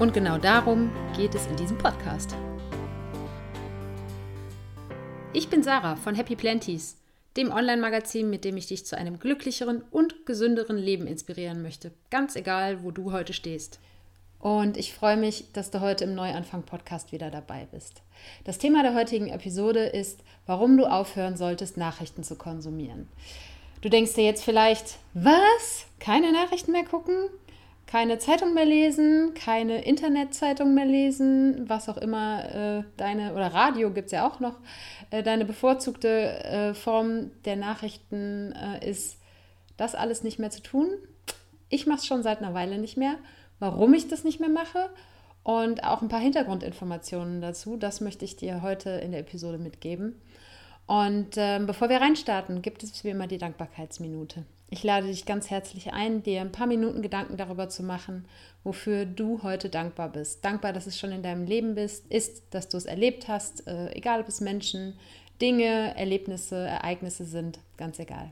Und genau darum geht es in diesem Podcast. Ich bin Sarah von Happy Planties, dem Online-Magazin, mit dem ich dich zu einem glücklicheren und gesünderen Leben inspirieren möchte, ganz egal, wo du heute stehst. Und ich freue mich, dass du heute im Neuanfang-Podcast wieder dabei bist. Das Thema der heutigen Episode ist, warum du aufhören solltest, Nachrichten zu konsumieren. Du denkst dir jetzt vielleicht, was? Keine Nachrichten mehr gucken? Keine Zeitung mehr lesen, keine Internetzeitung mehr lesen, was auch immer äh, deine, oder Radio gibt es ja auch noch, äh, deine bevorzugte äh, Form der Nachrichten äh, ist, das alles nicht mehr zu tun. Ich mache es schon seit einer Weile nicht mehr. Warum ich das nicht mehr mache und auch ein paar Hintergrundinformationen dazu, das möchte ich dir heute in der Episode mitgeben. Und ähm, bevor wir reinstarten, gibt es wie immer die Dankbarkeitsminute. Ich lade dich ganz herzlich ein, dir ein paar Minuten Gedanken darüber zu machen, wofür du heute dankbar bist. Dankbar, dass es schon in deinem Leben bist, ist, dass du es erlebt hast, äh, egal ob es Menschen, Dinge, Erlebnisse, Ereignisse sind, ganz egal.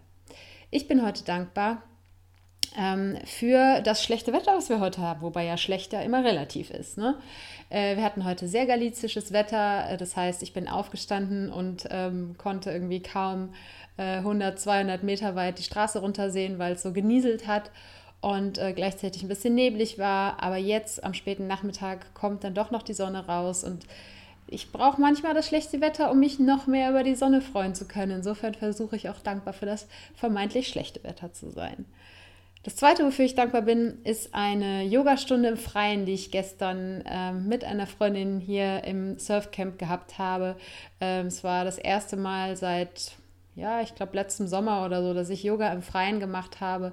Ich bin heute dankbar für das schlechte Wetter, was wir heute haben, wobei ja schlechter immer relativ ist. Ne? Äh, wir hatten heute sehr galizisches Wetter, äh, das heißt, ich bin aufgestanden und ähm, konnte irgendwie kaum 100, äh, 200 Meter weit die Straße runtersehen, weil es so genieselt hat und äh, gleichzeitig ein bisschen neblig war. Aber jetzt am späten Nachmittag kommt dann doch noch die Sonne raus und ich brauche manchmal das schlechte Wetter, um mich noch mehr über die Sonne freuen zu können. Insofern versuche ich auch dankbar für das vermeintlich schlechte Wetter zu sein. Das zweite, wofür ich dankbar bin, ist eine Yogastunde im Freien, die ich gestern äh, mit einer Freundin hier im Surfcamp gehabt habe. Ähm, es war das erste Mal seit ja, ich glaube, letzten Sommer oder so, dass ich Yoga im Freien gemacht habe.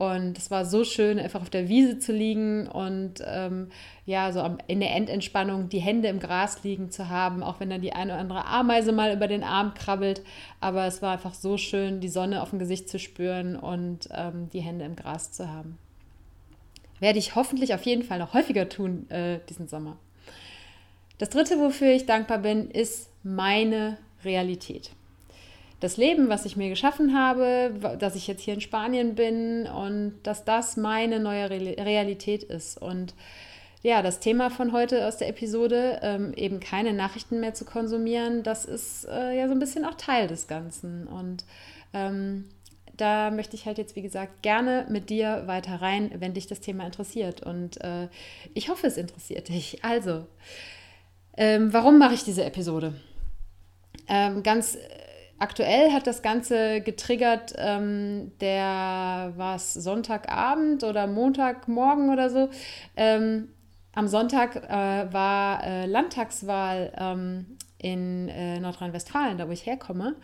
Und es war so schön, einfach auf der Wiese zu liegen und ähm, ja, so in der Endentspannung die Hände im Gras liegen zu haben, auch wenn dann die eine oder andere Ameise mal über den Arm krabbelt. Aber es war einfach so schön, die Sonne auf dem Gesicht zu spüren und ähm, die Hände im Gras zu haben. Werde ich hoffentlich auf jeden Fall noch häufiger tun äh, diesen Sommer. Das dritte, wofür ich dankbar bin, ist meine Realität das Leben, was ich mir geschaffen habe, dass ich jetzt hier in Spanien bin und dass das meine neue Realität ist. Und ja, das Thema von heute aus der Episode, ähm, eben keine Nachrichten mehr zu konsumieren, das ist äh, ja so ein bisschen auch Teil des Ganzen. Und ähm, da möchte ich halt jetzt, wie gesagt, gerne mit dir weiter rein, wenn dich das Thema interessiert. Und äh, ich hoffe, es interessiert dich. Also, ähm, warum mache ich diese Episode? Ähm, ganz Aktuell hat das Ganze getriggert, ähm, der war es Sonntagabend oder Montagmorgen oder so. Ähm, am Sonntag äh, war äh, Landtagswahl ähm, in äh, Nordrhein-Westfalen, da wo ich herkomme.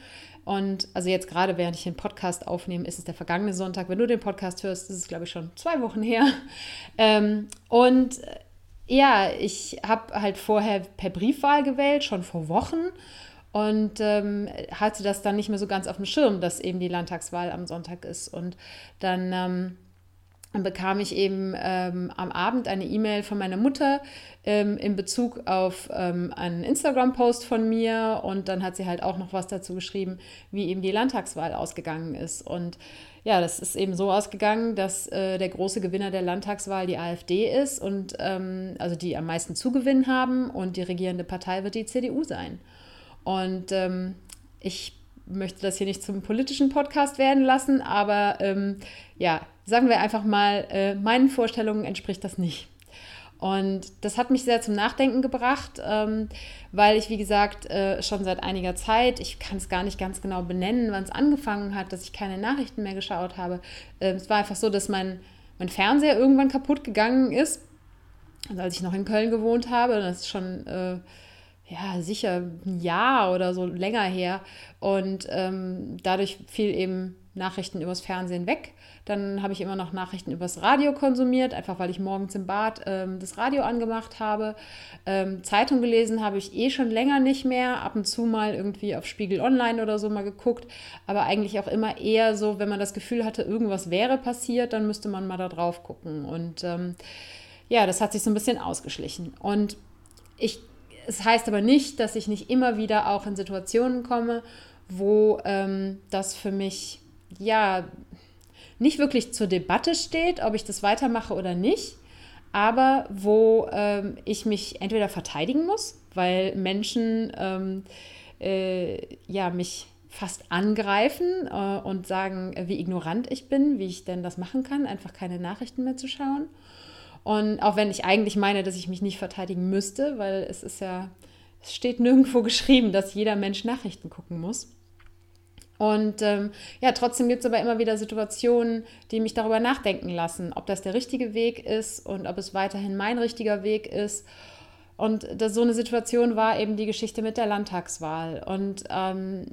Und also jetzt gerade, während ich den Podcast aufnehme, ist es der vergangene Sonntag. Wenn du den Podcast hörst, ist es, glaube ich, schon zwei Wochen her. Ähm, und äh, ja, ich habe halt vorher per Briefwahl gewählt, schon vor Wochen und ähm, hatte das dann nicht mehr so ganz auf dem Schirm, dass eben die Landtagswahl am Sonntag ist. Und dann ähm, bekam ich eben ähm, am Abend eine E-Mail von meiner Mutter ähm, in Bezug auf ähm, einen Instagram-Post von mir und dann hat sie halt auch noch was dazu geschrieben, wie eben die Landtagswahl ausgegangen ist. Und ja, das ist eben so ausgegangen, dass äh, der große Gewinner der Landtagswahl die AfD ist und ähm, also die am meisten Zugewinn haben und die regierende Partei wird die CDU sein. Und ähm, ich möchte das hier nicht zum politischen Podcast werden lassen, aber ähm, ja, sagen wir einfach mal, äh, meinen Vorstellungen entspricht das nicht. Und das hat mich sehr zum Nachdenken gebracht, ähm, weil ich, wie gesagt, äh, schon seit einiger Zeit, ich kann es gar nicht ganz genau benennen, wann es angefangen hat, dass ich keine Nachrichten mehr geschaut habe. Äh, es war einfach so, dass mein, mein Fernseher irgendwann kaputt gegangen ist, also als ich noch in Köln gewohnt habe. Das ist schon äh, ja, sicher ein Jahr oder so länger her. Und ähm, dadurch fiel eben Nachrichten übers Fernsehen weg. Dann habe ich immer noch Nachrichten übers Radio konsumiert, einfach weil ich morgens im Bad ähm, das Radio angemacht habe. Ähm, Zeitung gelesen habe ich eh schon länger nicht mehr. Ab und zu mal irgendwie auf Spiegel Online oder so mal geguckt. Aber eigentlich auch immer eher so, wenn man das Gefühl hatte, irgendwas wäre passiert, dann müsste man mal da drauf gucken. Und ähm, ja, das hat sich so ein bisschen ausgeschlichen. Und ich, es heißt aber nicht, dass ich nicht immer wieder auch in Situationen komme, wo ähm, das für mich ja nicht wirklich zur Debatte steht, ob ich das weitermache oder nicht, aber wo ähm, ich mich entweder verteidigen muss, weil Menschen ähm, äh, ja, mich fast angreifen äh, und sagen, wie ignorant ich bin, wie ich denn das machen kann, einfach keine Nachrichten mehr zu schauen. Und auch wenn ich eigentlich meine, dass ich mich nicht verteidigen müsste, weil es ist ja, es steht nirgendwo geschrieben, dass jeder Mensch Nachrichten gucken muss. Und ähm, ja, trotzdem gibt es aber immer wieder Situationen, die mich darüber nachdenken lassen, ob das der richtige Weg ist und ob es weiterhin mein richtiger Weg ist. Und das, so eine Situation war eben die Geschichte mit der Landtagswahl. Und ähm,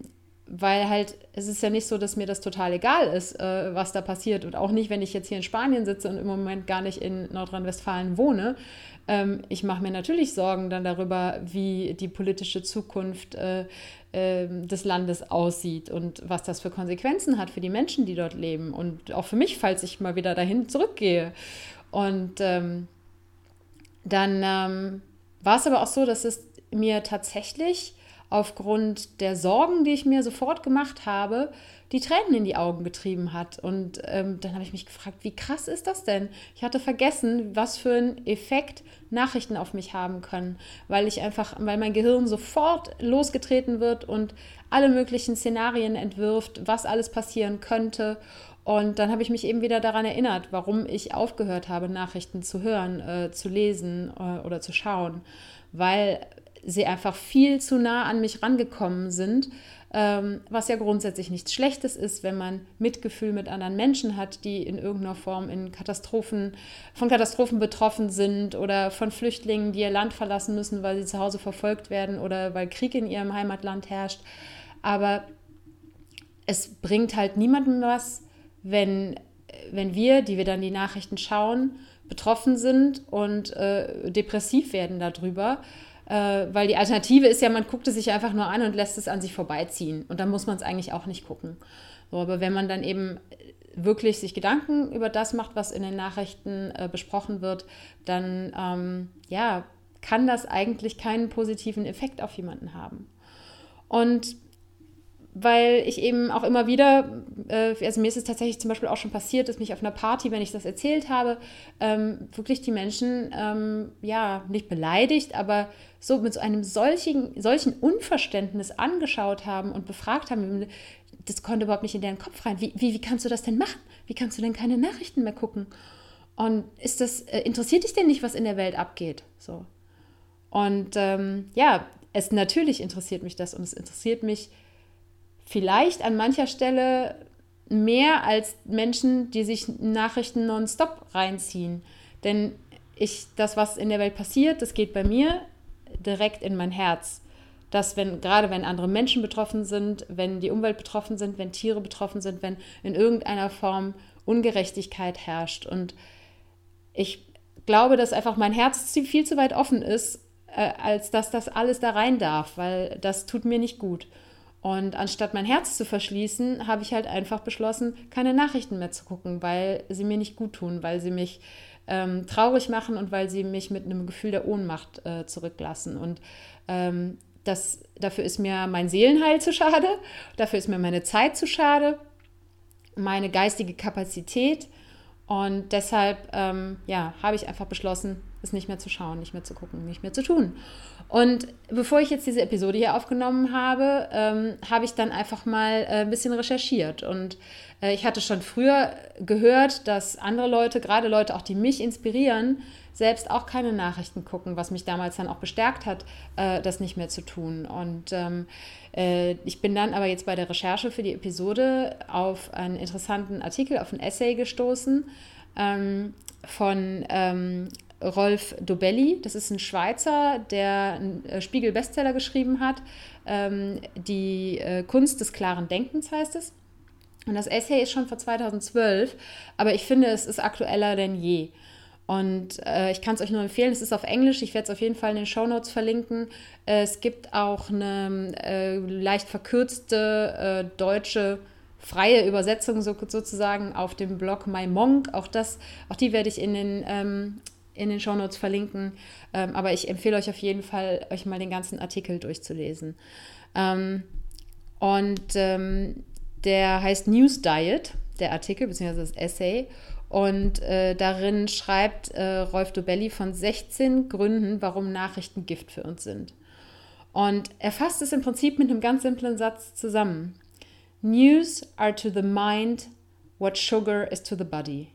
weil halt, es ist ja nicht so, dass mir das total egal ist, äh, was da passiert. Und auch nicht, wenn ich jetzt hier in Spanien sitze und im Moment gar nicht in Nordrhein-Westfalen wohne. Ähm, ich mache mir natürlich Sorgen dann darüber, wie die politische Zukunft äh, ähm, des Landes aussieht und was das für Konsequenzen hat für die Menschen, die dort leben und auch für mich, falls ich mal wieder dahin zurückgehe. Und ähm, dann ähm, war es aber auch so, dass es mir tatsächlich aufgrund der Sorgen, die ich mir sofort gemacht habe, die Tränen in die Augen getrieben hat. Und ähm, dann habe ich mich gefragt, wie krass ist das denn? Ich hatte vergessen, was für einen Effekt Nachrichten auf mich haben können, weil ich einfach, weil mein Gehirn sofort losgetreten wird und alle möglichen Szenarien entwirft, was alles passieren könnte. Und dann habe ich mich eben wieder daran erinnert, warum ich aufgehört habe, Nachrichten zu hören, äh, zu lesen äh, oder zu schauen, weil sie einfach viel zu nah an mich rangekommen sind ähm, was ja grundsätzlich nichts Schlechtes ist, wenn man Mitgefühl mit anderen Menschen hat, die in irgendeiner Form in Katastrophen, von Katastrophen betroffen sind oder von Flüchtlingen, die ihr Land verlassen müssen, weil sie zu Hause verfolgt werden oder weil Krieg in ihrem Heimatland herrscht. Aber es bringt halt niemandem was, wenn, wenn wir, die wir dann die Nachrichten schauen, betroffen sind und äh, depressiv werden darüber äh, weil die Alternative ist ja, man guckt es sich einfach nur an und lässt es an sich vorbeiziehen. Und dann muss man es eigentlich auch nicht gucken. So, aber wenn man dann eben wirklich sich Gedanken über das macht, was in den Nachrichten äh, besprochen wird, dann ähm, ja, kann das eigentlich keinen positiven Effekt auf jemanden haben. Und weil ich eben auch immer wieder, äh, also mir ist es tatsächlich zum Beispiel auch schon passiert, dass mich auf einer Party, wenn ich das erzählt habe, ähm, wirklich die Menschen, ähm, ja, nicht beleidigt, aber so mit so einem solchen, solchen Unverständnis angeschaut haben und befragt haben, das konnte überhaupt nicht in deren Kopf rein. Wie, wie, wie kannst du das denn machen? Wie kannst du denn keine Nachrichten mehr gucken? Und ist das, äh, interessiert dich denn nicht, was in der Welt abgeht? So. Und ähm, ja, es natürlich interessiert mich das und es interessiert mich, vielleicht an mancher Stelle mehr als Menschen, die sich Nachrichten nonstop reinziehen. Denn ich, das, was in der Welt passiert, das geht bei mir direkt in mein Herz. Dass, wenn, gerade wenn andere Menschen betroffen sind, wenn die Umwelt betroffen sind, wenn Tiere betroffen sind, wenn in irgendeiner Form Ungerechtigkeit herrscht. Und ich glaube, dass einfach mein Herz viel zu weit offen ist, äh, als dass das alles da rein darf, weil das tut mir nicht gut. Und anstatt mein Herz zu verschließen, habe ich halt einfach beschlossen, keine Nachrichten mehr zu gucken, weil sie mir nicht gut tun, weil sie mich ähm, traurig machen und weil sie mich mit einem Gefühl der Ohnmacht äh, zurücklassen. Und ähm, das, dafür ist mir mein Seelenheil zu schade, dafür ist mir meine Zeit zu schade, meine geistige Kapazität. Und deshalb ähm, ja, habe ich einfach beschlossen, es nicht mehr zu schauen, nicht mehr zu gucken, nicht mehr zu tun. Und bevor ich jetzt diese Episode hier aufgenommen habe, ähm, habe ich dann einfach mal äh, ein bisschen recherchiert. Und äh, ich hatte schon früher gehört, dass andere Leute, gerade Leute auch, die mich inspirieren, selbst auch keine Nachrichten gucken, was mich damals dann auch bestärkt hat, äh, das nicht mehr zu tun. Und ähm, äh, ich bin dann aber jetzt bei der Recherche für die Episode auf einen interessanten Artikel, auf ein Essay gestoßen ähm, von ähm, Rolf Dobelli. Das ist ein Schweizer, der einen äh, Spiegel-Bestseller geschrieben hat. Ähm, die äh, Kunst des klaren Denkens heißt es. Und das Essay ist schon von 2012, aber ich finde, es ist aktueller denn je. Und äh, ich kann es euch nur empfehlen, es ist auf Englisch, ich werde es auf jeden Fall in den Show Notes verlinken. Äh, es gibt auch eine äh, leicht verkürzte äh, deutsche freie Übersetzung so, sozusagen auf dem Blog MyMonk. Auch, das, auch die werde ich in den, ähm, in den Show Notes verlinken. Ähm, aber ich empfehle euch auf jeden Fall, euch mal den ganzen Artikel durchzulesen. Ähm, und ähm, der heißt News Diet, der Artikel, beziehungsweise das Essay. Und äh, darin schreibt äh, Rolf Dobelli von 16 Gründen, warum Nachrichten Gift für uns sind. Und er fasst es im Prinzip mit einem ganz simplen Satz zusammen. News are to the mind what sugar is to the body.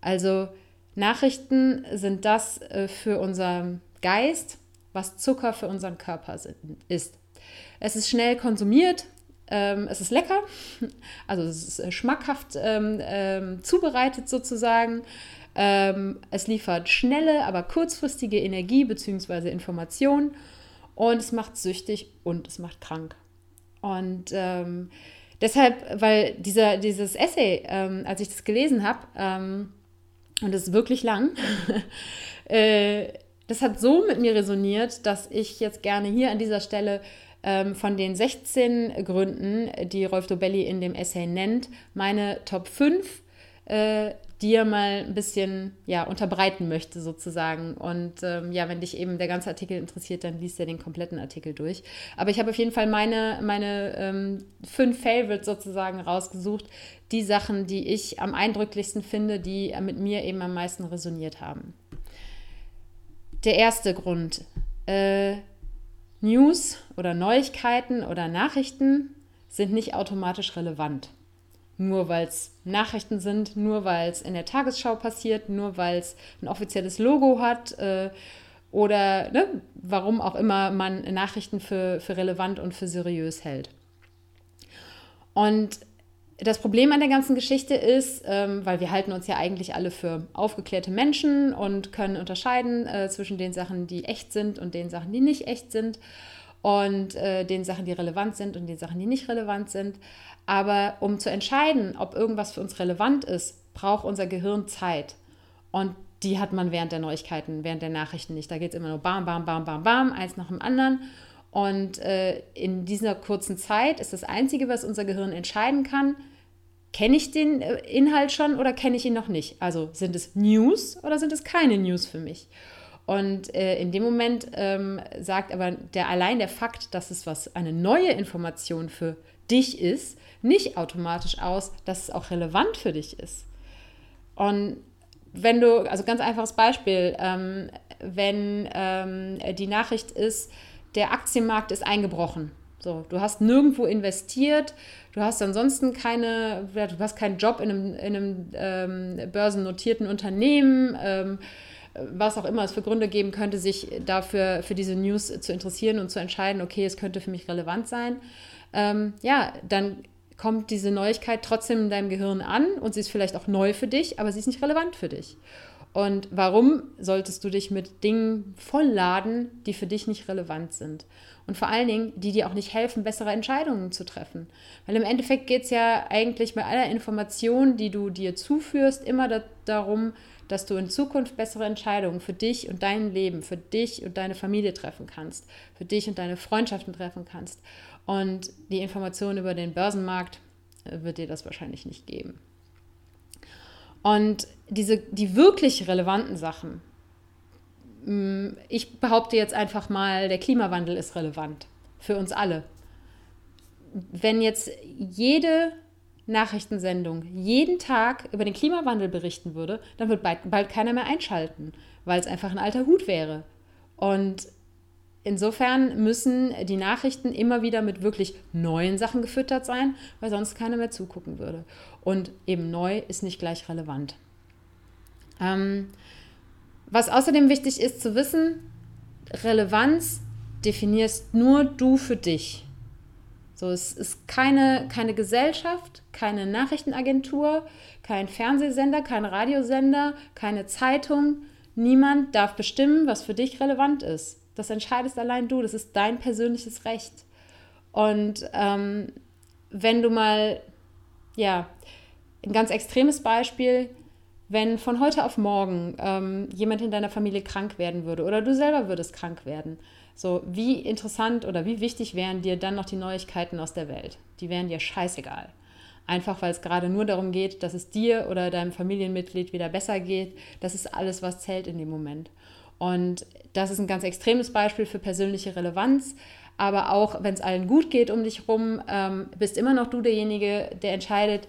Also Nachrichten sind das äh, für unseren Geist, was Zucker für unseren Körper ist. Es ist schnell konsumiert, ähm, es ist lecker, also es ist äh, schmackhaft ähm, ähm, zubereitet sozusagen. Ähm, es liefert schnelle, aber kurzfristige Energie bzw. Information und es macht süchtig und es macht krank. Und ähm, deshalb, weil dieser, dieses Essay, ähm, als ich das gelesen habe, und es ist wirklich lang, äh, das hat so mit mir resoniert, dass ich jetzt gerne hier an dieser Stelle ähm, von den 16 Gründen, die Rolf Dobelli in dem Essay nennt, meine Top 5 äh, dir mal ein bisschen ja, unterbreiten möchte sozusagen. Und ähm, ja, wenn dich eben der ganze Artikel interessiert, dann liest er den kompletten Artikel durch. Aber ich habe auf jeden Fall meine, meine ähm, fünf Favorites sozusagen rausgesucht. Die Sachen, die ich am eindrücklichsten finde, die mit mir eben am meisten resoniert haben. Der erste Grund. Äh, News oder Neuigkeiten oder Nachrichten sind nicht automatisch relevant. Nur weil es Nachrichten sind, nur weil es in der Tagesschau passiert, nur weil es ein offizielles Logo hat äh, oder ne, warum auch immer man Nachrichten für, für relevant und für seriös hält. Und das Problem an der ganzen Geschichte ist, ähm, weil wir halten uns ja eigentlich alle für aufgeklärte Menschen und können unterscheiden äh, zwischen den Sachen, die echt sind und den Sachen, die nicht echt sind und äh, den Sachen, die relevant sind und den Sachen, die nicht relevant sind. Aber um zu entscheiden, ob irgendwas für uns relevant ist, braucht unser Gehirn Zeit. Und die hat man während der Neuigkeiten, während der Nachrichten nicht. Da geht es immer nur bam, bam, bam, bam, bam, eins nach dem anderen. Und äh, in dieser kurzen Zeit ist das Einzige, was unser Gehirn entscheiden kann, kenne ich den äh, Inhalt schon oder kenne ich ihn noch nicht? Also sind es News oder sind es keine News für mich? Und äh, in dem Moment ähm, sagt aber der allein der Fakt, dass es was eine neue Information für dich ist, nicht automatisch aus, dass es auch relevant für dich ist. Und wenn du, also ganz einfaches Beispiel, ähm, wenn ähm, die Nachricht ist, der Aktienmarkt ist eingebrochen. So, du hast nirgendwo investiert, du hast ansonsten keine, du hast keinen Job in einem, in einem ähm, börsennotierten Unternehmen, ähm, was auch immer es für Gründe geben könnte, sich dafür für diese News zu interessieren und zu entscheiden, okay, es könnte für mich relevant sein. Ähm, ja, dann kommt diese Neuigkeit trotzdem in deinem Gehirn an und sie ist vielleicht auch neu für dich, aber sie ist nicht relevant für dich. Und warum solltest du dich mit Dingen vollladen, die für dich nicht relevant sind? Und vor allen Dingen, die dir auch nicht helfen, bessere Entscheidungen zu treffen. Weil im Endeffekt geht es ja eigentlich bei aller Information, die du dir zuführst, immer da darum, dass du in Zukunft bessere Entscheidungen für dich und dein Leben, für dich und deine Familie treffen kannst, für dich und deine Freundschaften treffen kannst. Und die Information über den Börsenmarkt äh, wird dir das wahrscheinlich nicht geben. Und diese, die wirklich relevanten Sachen, mm, ich behaupte jetzt einfach mal, der Klimawandel ist relevant für uns alle. Wenn jetzt jede Nachrichtensendung jeden Tag über den Klimawandel berichten würde, dann wird bald, bald keiner mehr einschalten, weil es einfach ein alter Hut wäre. Und insofern müssen die Nachrichten immer wieder mit wirklich neuen Sachen gefüttert sein, weil sonst keiner mehr zugucken würde. Und eben neu ist nicht gleich relevant. Ähm, was außerdem wichtig ist zu wissen, Relevanz definierst nur du für dich. So, es ist keine, keine Gesellschaft, keine Nachrichtenagentur, kein Fernsehsender, kein Radiosender, keine Zeitung. Niemand darf bestimmen, was für dich relevant ist. Das entscheidest allein du. Das ist dein persönliches Recht. Und ähm, wenn du mal ja, ein ganz extremes Beispiel, wenn von heute auf morgen ähm, jemand in deiner Familie krank werden würde oder du selber würdest krank werden, so wie interessant oder wie wichtig wären dir dann noch die Neuigkeiten aus der Welt? Die wären dir scheißegal. Einfach weil es gerade nur darum geht, dass es dir oder deinem Familienmitglied wieder besser geht. Das ist alles, was zählt in dem Moment. Und das ist ein ganz extremes Beispiel für persönliche Relevanz. Aber auch wenn es allen gut geht um dich rum, ähm, bist immer noch du derjenige, der entscheidet,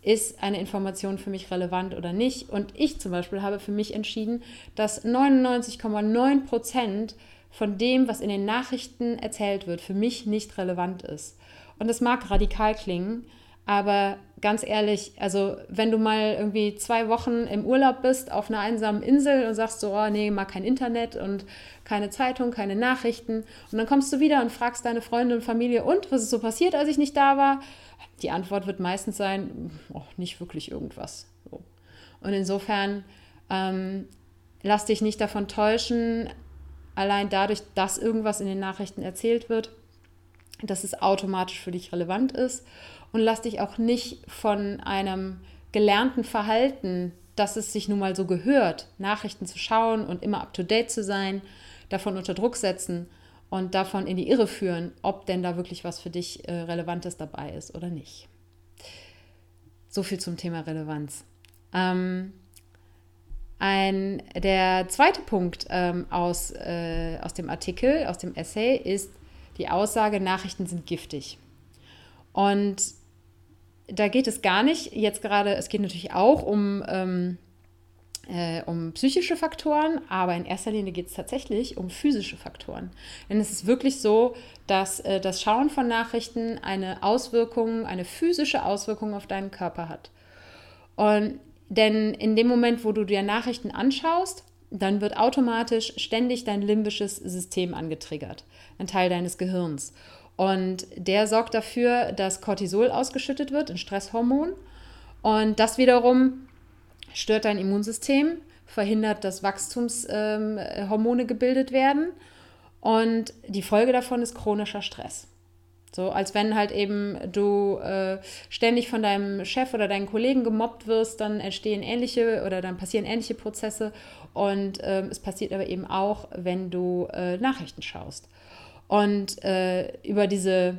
ist eine Information für mich relevant oder nicht. Und ich zum Beispiel habe für mich entschieden, dass 99,9 Prozent von dem, was in den Nachrichten erzählt wird, für mich nicht relevant ist. Und das mag radikal klingen, aber ganz ehrlich, also wenn du mal irgendwie zwei Wochen im Urlaub bist auf einer einsamen Insel und sagst so, oh nee, mal kein Internet und keine Zeitung, keine Nachrichten und dann kommst du wieder und fragst deine Freunde und Familie und was ist so passiert, als ich nicht da war? Die Antwort wird meistens sein, oh, nicht wirklich irgendwas. Und insofern ähm, lass dich nicht davon täuschen, allein dadurch, dass irgendwas in den Nachrichten erzählt wird, dass es automatisch für dich relevant ist. Und lass dich auch nicht von einem gelernten Verhalten, dass es sich nun mal so gehört, Nachrichten zu schauen und immer up-to-date zu sein, davon unter Druck setzen, und davon in die Irre führen, ob denn da wirklich was für dich äh, Relevantes dabei ist oder nicht. So viel zum Thema Relevanz. Ähm, ein, der zweite Punkt ähm, aus, äh, aus dem Artikel, aus dem Essay, ist die Aussage, Nachrichten sind giftig. Und da geht es gar nicht, jetzt gerade, es geht natürlich auch um ähm, äh, um psychische Faktoren, aber in erster Linie geht es tatsächlich um physische Faktoren. Denn es ist wirklich so, dass äh, das Schauen von Nachrichten eine Auswirkung, eine physische Auswirkung auf deinen Körper hat. Und denn in dem Moment, wo du dir Nachrichten anschaust, dann wird automatisch ständig dein limbisches System angetriggert, ein Teil deines Gehirns. Und der sorgt dafür, dass Cortisol ausgeschüttet wird, ein Stresshormon. Und das wiederum stört dein Immunsystem, verhindert, dass Wachstumshormone ähm, gebildet werden. Und die Folge davon ist chronischer Stress. So, als wenn halt eben du äh, ständig von deinem Chef oder deinen Kollegen gemobbt wirst, dann entstehen ähnliche oder dann passieren ähnliche Prozesse. Und ähm, es passiert aber eben auch, wenn du äh, Nachrichten schaust. Und äh, über diese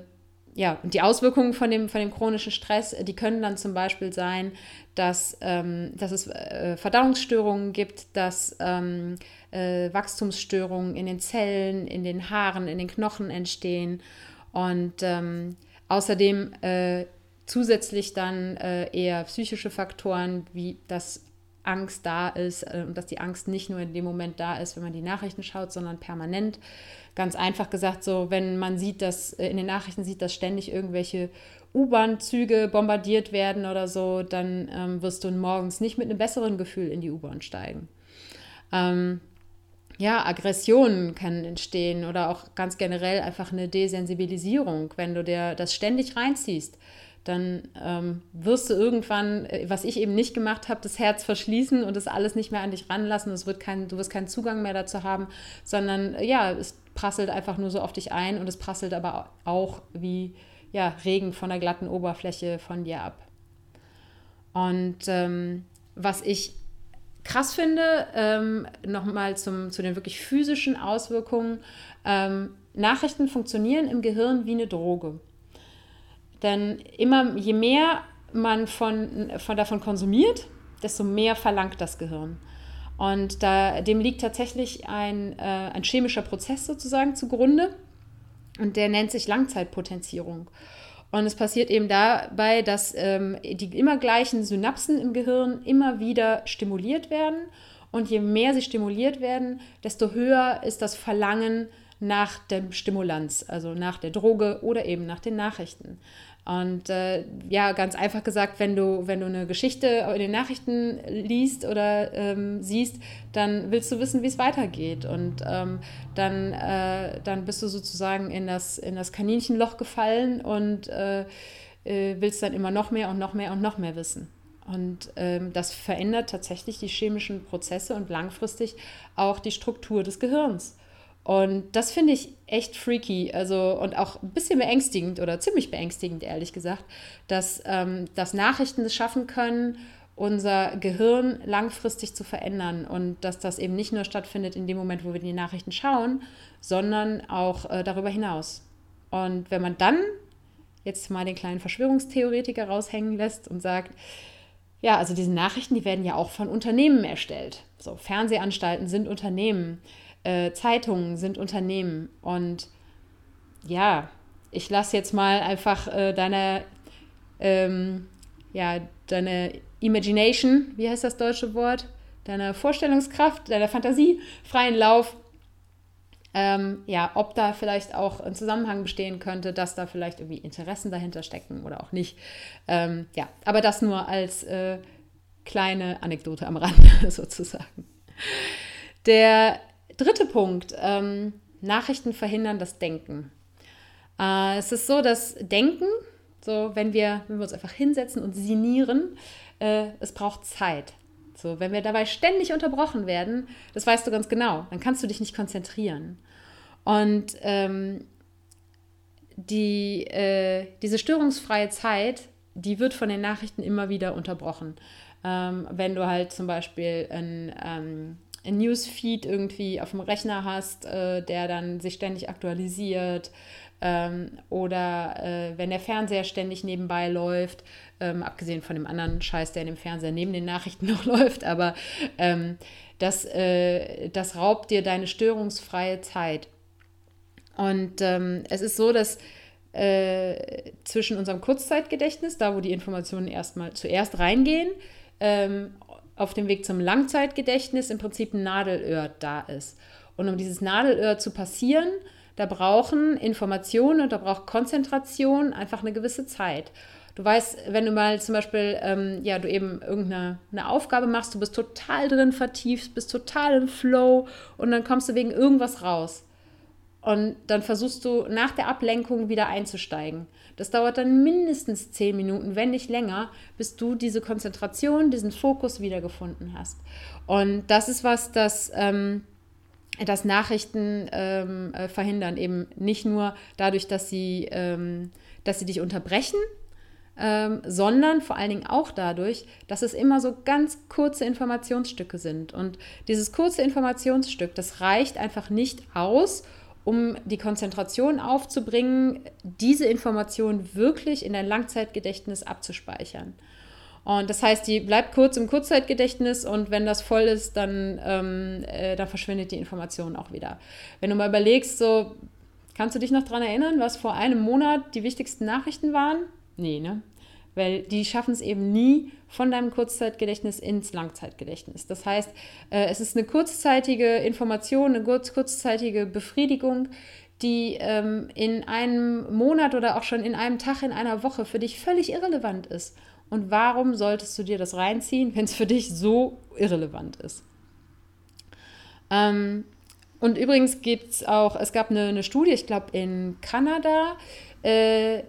ja, die Auswirkungen von dem, von dem chronischen Stress, die können dann zum Beispiel sein, dass, ähm, dass es äh, Verdauungsstörungen gibt, dass ähm, äh, Wachstumsstörungen in den Zellen, in den Haaren, in den Knochen entstehen und ähm, außerdem äh, zusätzlich dann äh, eher psychische Faktoren, wie das Angst da ist äh, und dass die Angst nicht nur in dem Moment da ist, wenn man die Nachrichten schaut, sondern permanent. Ganz einfach gesagt, so wenn man sieht, dass äh, in den Nachrichten sieht, dass ständig irgendwelche U-Bahn-Züge bombardiert werden oder so, dann ähm, wirst du morgens nicht mit einem besseren Gefühl in die U-Bahn steigen. Ähm, ja, Aggressionen können entstehen oder auch ganz generell einfach eine Desensibilisierung, wenn du dir das ständig reinziehst dann ähm, wirst du irgendwann, äh, was ich eben nicht gemacht habe, das Herz verschließen und das alles nicht mehr an dich ranlassen. Es wird kein, du wirst keinen Zugang mehr dazu haben, sondern äh, ja, es prasselt einfach nur so auf dich ein und es prasselt aber auch wie ja, Regen von der glatten Oberfläche von dir ab. Und ähm, was ich krass finde, ähm, nochmal zu den wirklich physischen Auswirkungen, ähm, Nachrichten funktionieren im Gehirn wie eine Droge. Denn immer, je mehr man von, von davon konsumiert, desto mehr verlangt das Gehirn. Und da, dem liegt tatsächlich ein, äh, ein chemischer Prozess sozusagen zugrunde und der nennt sich Langzeitpotenzierung. Und es passiert eben dabei, dass ähm, die immer gleichen Synapsen im Gehirn immer wieder stimuliert werden. Und je mehr sie stimuliert werden, desto höher ist das Verlangen nach dem Stimulanz, also nach der Droge oder eben nach den Nachrichten. Und äh, ja, ganz einfach gesagt, wenn du, wenn du eine Geschichte in den Nachrichten liest oder ähm, siehst, dann willst du wissen, wie es weitergeht. Und ähm, dann, äh, dann bist du sozusagen in das, in das Kaninchenloch gefallen und äh, äh willst dann immer noch mehr und noch mehr und noch mehr wissen. Und ähm, das verändert tatsächlich die chemischen Prozesse und langfristig auch die Struktur des Gehirns. Und das finde ich echt freaky, also und auch ein bisschen beängstigend oder ziemlich beängstigend, ehrlich gesagt, dass, ähm, dass Nachrichten es schaffen können, unser Gehirn langfristig zu verändern und dass das eben nicht nur stattfindet in dem Moment, wo wir die Nachrichten schauen, sondern auch äh, darüber hinaus. Und wenn man dann jetzt mal den kleinen Verschwörungstheoretiker raushängen lässt und sagt, ja, also diese Nachrichten, die werden ja auch von Unternehmen erstellt. So, Fernsehanstalten sind Unternehmen, äh, Zeitungen sind Unternehmen. Und ja, ich lasse jetzt mal einfach äh, deine, ähm, ja, deine Imagination, wie heißt das deutsche Wort? Deiner Vorstellungskraft, deiner Fantasie freien Lauf. Ähm, ja, ob da vielleicht auch ein Zusammenhang bestehen könnte, dass da vielleicht irgendwie Interessen dahinter stecken oder auch nicht. Ähm, ja, aber das nur als äh, kleine Anekdote am Rande sozusagen. Der dritte Punkt, ähm, Nachrichten verhindern das Denken. Äh, es ist so, dass Denken, so wenn wir, wenn wir uns einfach hinsetzen und sinnieren, äh, es braucht Zeit. So, wenn wir dabei ständig unterbrochen werden, das weißt du ganz genau, dann kannst du dich nicht konzentrieren. Und ähm, die, äh, diese störungsfreie Zeit, die wird von den Nachrichten immer wieder unterbrochen. Ähm, wenn du halt zum Beispiel ein, ähm, Newsfeed irgendwie auf dem Rechner hast, äh, der dann sich ständig aktualisiert, ähm, oder äh, wenn der Fernseher ständig nebenbei läuft, ähm, abgesehen von dem anderen Scheiß, der in dem Fernseher neben den Nachrichten noch läuft, aber ähm, das, äh, das raubt dir deine störungsfreie Zeit. Und ähm, es ist so, dass äh, zwischen unserem Kurzzeitgedächtnis, da wo die Informationen erstmal zuerst reingehen, ähm, auf dem Weg zum Langzeitgedächtnis im Prinzip ein Nadelöhr da ist. Und um dieses Nadelöhr zu passieren, da brauchen Informationen und da braucht Konzentration einfach eine gewisse Zeit. Du weißt, wenn du mal zum Beispiel, ähm, ja, du eben irgendeine eine Aufgabe machst, du bist total drin vertieft, bist total im Flow und dann kommst du wegen irgendwas raus. Und dann versuchst du nach der Ablenkung wieder einzusteigen. Das dauert dann mindestens zehn Minuten, wenn nicht länger, bis du diese Konzentration, diesen Fokus wiedergefunden hast. Und das ist was, das ähm, dass Nachrichten ähm, äh, verhindern, eben nicht nur dadurch, dass sie, ähm, dass sie dich unterbrechen, ähm, sondern vor allen Dingen auch dadurch, dass es immer so ganz kurze Informationsstücke sind. Und dieses kurze Informationsstück, das reicht einfach nicht aus, um die Konzentration aufzubringen, diese Information wirklich in dein Langzeitgedächtnis abzuspeichern. Und das heißt, die bleibt kurz im Kurzzeitgedächtnis und wenn das voll ist, dann, ähm, äh, dann verschwindet die Information auch wieder. Wenn du mal überlegst, so, kannst du dich noch daran erinnern, was vor einem Monat die wichtigsten Nachrichten waren? Nee, ne? Weil die schaffen es eben nie von deinem Kurzzeitgedächtnis ins Langzeitgedächtnis. Das heißt, äh, es ist eine kurzzeitige Information, eine kurz, kurzzeitige Befriedigung, die ähm, in einem Monat oder auch schon in einem Tag, in einer Woche für dich völlig irrelevant ist. Und warum solltest du dir das reinziehen, wenn es für dich so irrelevant ist? Ähm, und übrigens gibt es auch, es gab eine, eine Studie, ich glaube in Kanada, äh,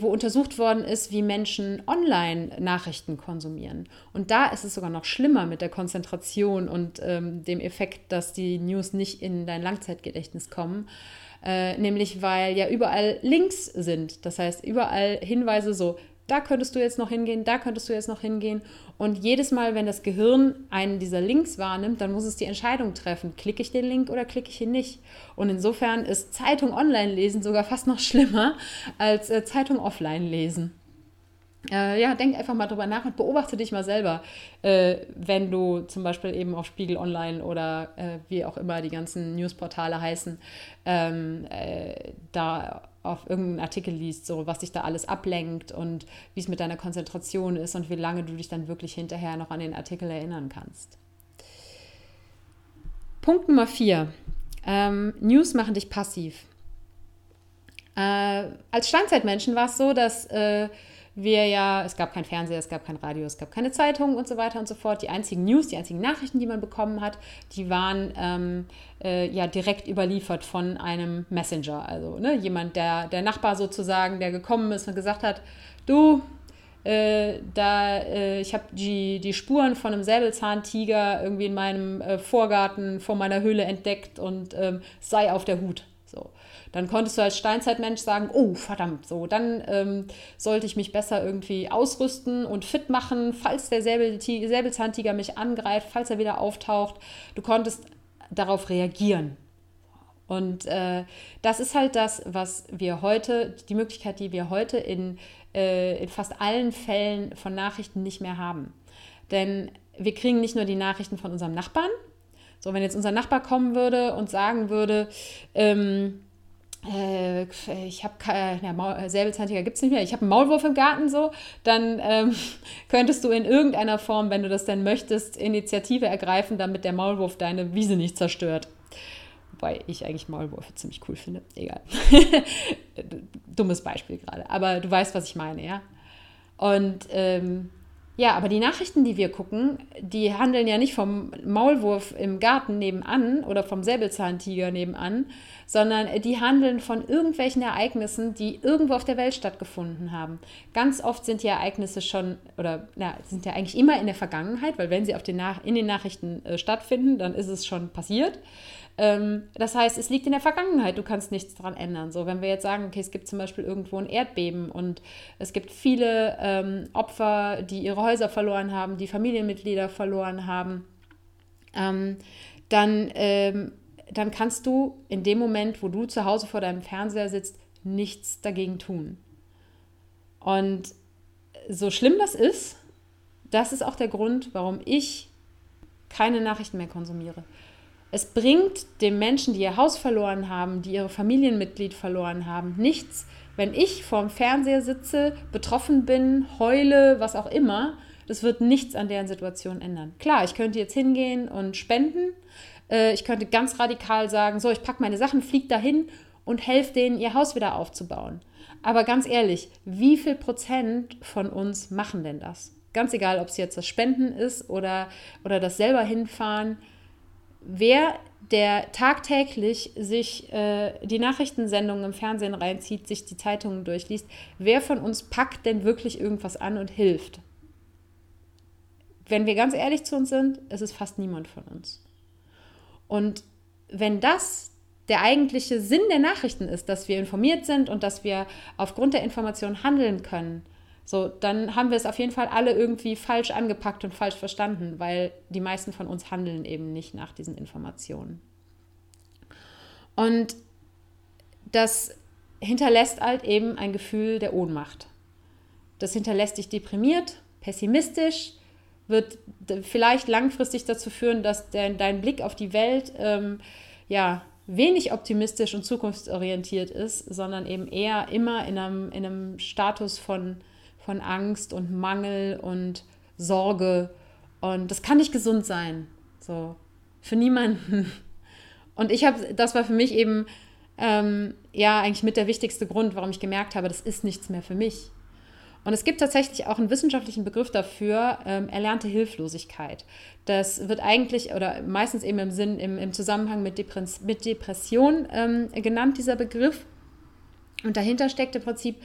wo untersucht worden ist, wie Menschen online Nachrichten konsumieren. Und da ist es sogar noch schlimmer mit der Konzentration und ähm, dem Effekt, dass die News nicht in dein Langzeitgedächtnis kommen. Äh, nämlich weil ja überall Links sind. Das heißt, überall Hinweise so, da könntest du jetzt noch hingehen, da könntest du jetzt noch hingehen. Und jedes Mal, wenn das Gehirn einen dieser Links wahrnimmt, dann muss es die Entscheidung treffen, klicke ich den Link oder klicke ich ihn nicht. Und insofern ist Zeitung online lesen sogar fast noch schlimmer als äh, Zeitung offline lesen. Äh, ja, denk einfach mal drüber nach und beobachte dich mal selber, äh, wenn du zum Beispiel eben auf Spiegel Online oder äh, wie auch immer die ganzen Newsportale heißen, ähm, äh, da auf irgendeinen Artikel liest, so was dich da alles ablenkt und wie es mit deiner Konzentration ist und wie lange du dich dann wirklich hinterher noch an den Artikel erinnern kannst. Punkt Nummer vier. Ähm, News machen dich passiv. Äh, als Steinzeitmenschen war es so, dass äh, wir ja, es gab kein Fernseher, es gab kein Radio, es gab keine Zeitung und so weiter und so fort. Die einzigen News, die einzigen Nachrichten, die man bekommen hat, die waren ähm, äh, ja direkt überliefert von einem Messenger. Also ne, jemand, der, der Nachbar sozusagen, der gekommen ist und gesagt hat, du, äh, da, äh, ich habe die, die Spuren von einem Säbelzahntiger irgendwie in meinem äh, Vorgarten vor meiner Höhle entdeckt und ähm, sei auf der Hut. Dann konntest du als Steinzeitmensch sagen, oh verdammt, so, dann ähm, sollte ich mich besser irgendwie ausrüsten und fit machen, falls der Säbelzahntiger mich angreift, falls er wieder auftaucht. Du konntest darauf reagieren. Und äh, das ist halt das, was wir heute, die Möglichkeit, die wir heute in, äh, in fast allen Fällen von Nachrichten nicht mehr haben. Denn wir kriegen nicht nur die Nachrichten von unserem Nachbarn. So, wenn jetzt unser Nachbar kommen würde und sagen würde, ähm, äh, ich habe ja, Säbelzahntiger gibt es nicht mehr, ich habe einen Maulwurf im Garten so, dann ähm, könntest du in irgendeiner Form, wenn du das denn möchtest, Initiative ergreifen, damit der Maulwurf deine Wiese nicht zerstört. Wobei ich eigentlich Maulwürfe ziemlich cool finde. Egal. Dummes Beispiel gerade. Aber du weißt, was ich meine, ja. Und ähm, ja, aber die Nachrichten, die wir gucken, die handeln ja nicht vom Maulwurf im Garten nebenan oder vom Säbelzahntiger nebenan, sondern die handeln von irgendwelchen Ereignissen, die irgendwo auf der Welt stattgefunden haben. Ganz oft sind die Ereignisse schon, oder na, sind ja eigentlich immer in der Vergangenheit, weil wenn sie auf den Nach in den Nachrichten äh, stattfinden, dann ist es schon passiert. Ähm, das heißt, es liegt in der Vergangenheit, du kannst nichts daran ändern. So, wenn wir jetzt sagen, okay, es gibt zum Beispiel irgendwo ein Erdbeben und es gibt viele ähm, Opfer, die ihre Häuser verloren haben, die Familienmitglieder verloren haben, ähm, dann, ähm, dann kannst du in dem Moment, wo du zu Hause vor deinem Fernseher sitzt, nichts dagegen tun. Und so schlimm das ist, das ist auch der Grund, warum ich keine Nachrichten mehr konsumiere. Es bringt den Menschen, die ihr Haus verloren haben, die ihre Familienmitglied verloren haben, nichts, wenn ich vorm Fernseher sitze, betroffen bin, heule, was auch immer. Das wird nichts an deren Situation ändern. Klar, ich könnte jetzt hingehen und spenden. Äh, ich könnte ganz radikal sagen, so, ich packe meine Sachen, fliege dahin und helfe denen, ihr Haus wieder aufzubauen. Aber ganz ehrlich, wie viel Prozent von uns machen denn das? Ganz egal, ob es jetzt das Spenden ist oder, oder das selber hinfahren wer der tagtäglich sich äh, die Nachrichtensendungen im Fernsehen reinzieht, sich die Zeitungen durchliest, wer von uns packt denn wirklich irgendwas an und hilft? Wenn wir ganz ehrlich zu uns sind, ist es fast niemand von uns. Und wenn das der eigentliche Sinn der Nachrichten ist, dass wir informiert sind und dass wir aufgrund der Information handeln können, so, dann haben wir es auf jeden Fall alle irgendwie falsch angepackt und falsch verstanden, weil die meisten von uns handeln eben nicht nach diesen Informationen. Und das hinterlässt halt eben ein Gefühl der Ohnmacht. Das hinterlässt dich deprimiert, pessimistisch, wird vielleicht langfristig dazu führen, dass dein, dein Blick auf die Welt ähm, ja, wenig optimistisch und zukunftsorientiert ist, sondern eben eher immer in einem, in einem Status von von Angst und Mangel und Sorge. Und das kann nicht gesund sein. So, für niemanden. Und ich habe, das war für mich eben, ähm, ja, eigentlich mit der wichtigste Grund, warum ich gemerkt habe, das ist nichts mehr für mich. Und es gibt tatsächlich auch einen wissenschaftlichen Begriff dafür, ähm, erlernte Hilflosigkeit. Das wird eigentlich oder meistens eben im Sinn, im, im Zusammenhang mit, Depress mit Depression ähm, genannt, dieser Begriff. Und dahinter steckt im Prinzip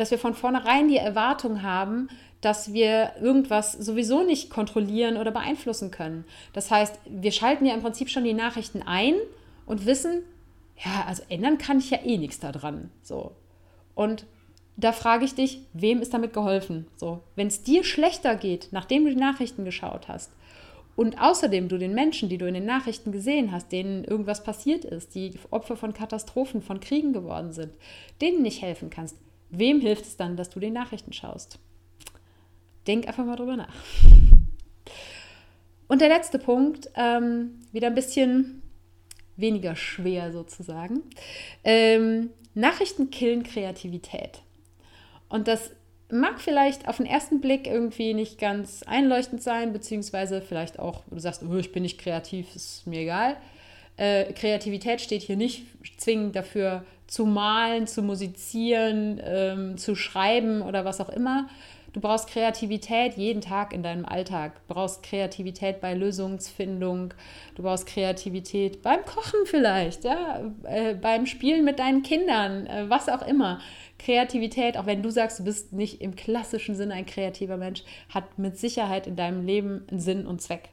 dass wir von vornherein die Erwartung haben, dass wir irgendwas sowieso nicht kontrollieren oder beeinflussen können. Das heißt, wir schalten ja im Prinzip schon die Nachrichten ein und wissen, ja, also ändern kann ich ja eh nichts daran. So. Und da frage ich dich, wem ist damit geholfen? So, wenn es dir schlechter geht, nachdem du die Nachrichten geschaut hast, und außerdem du den Menschen, die du in den Nachrichten gesehen hast, denen irgendwas passiert ist, die Opfer von Katastrophen, von Kriegen geworden sind, denen nicht helfen kannst, Wem hilft es dann, dass du die Nachrichten schaust? Denk einfach mal drüber nach. Und der letzte Punkt, ähm, wieder ein bisschen weniger schwer sozusagen. Ähm, Nachrichten killen Kreativität. Und das mag vielleicht auf den ersten Blick irgendwie nicht ganz einleuchtend sein, beziehungsweise vielleicht auch, du sagst, oh, ich bin nicht kreativ, ist mir egal. Äh, Kreativität steht hier nicht zwingend dafür, zu malen, zu musizieren, ähm, zu schreiben oder was auch immer. Du brauchst Kreativität jeden Tag in deinem Alltag. Du brauchst Kreativität bei Lösungsfindung. Du brauchst Kreativität beim Kochen vielleicht, ja, äh, beim Spielen mit deinen Kindern, äh, was auch immer. Kreativität, auch wenn du sagst, du bist nicht im klassischen Sinne ein kreativer Mensch, hat mit Sicherheit in deinem Leben einen Sinn und Zweck.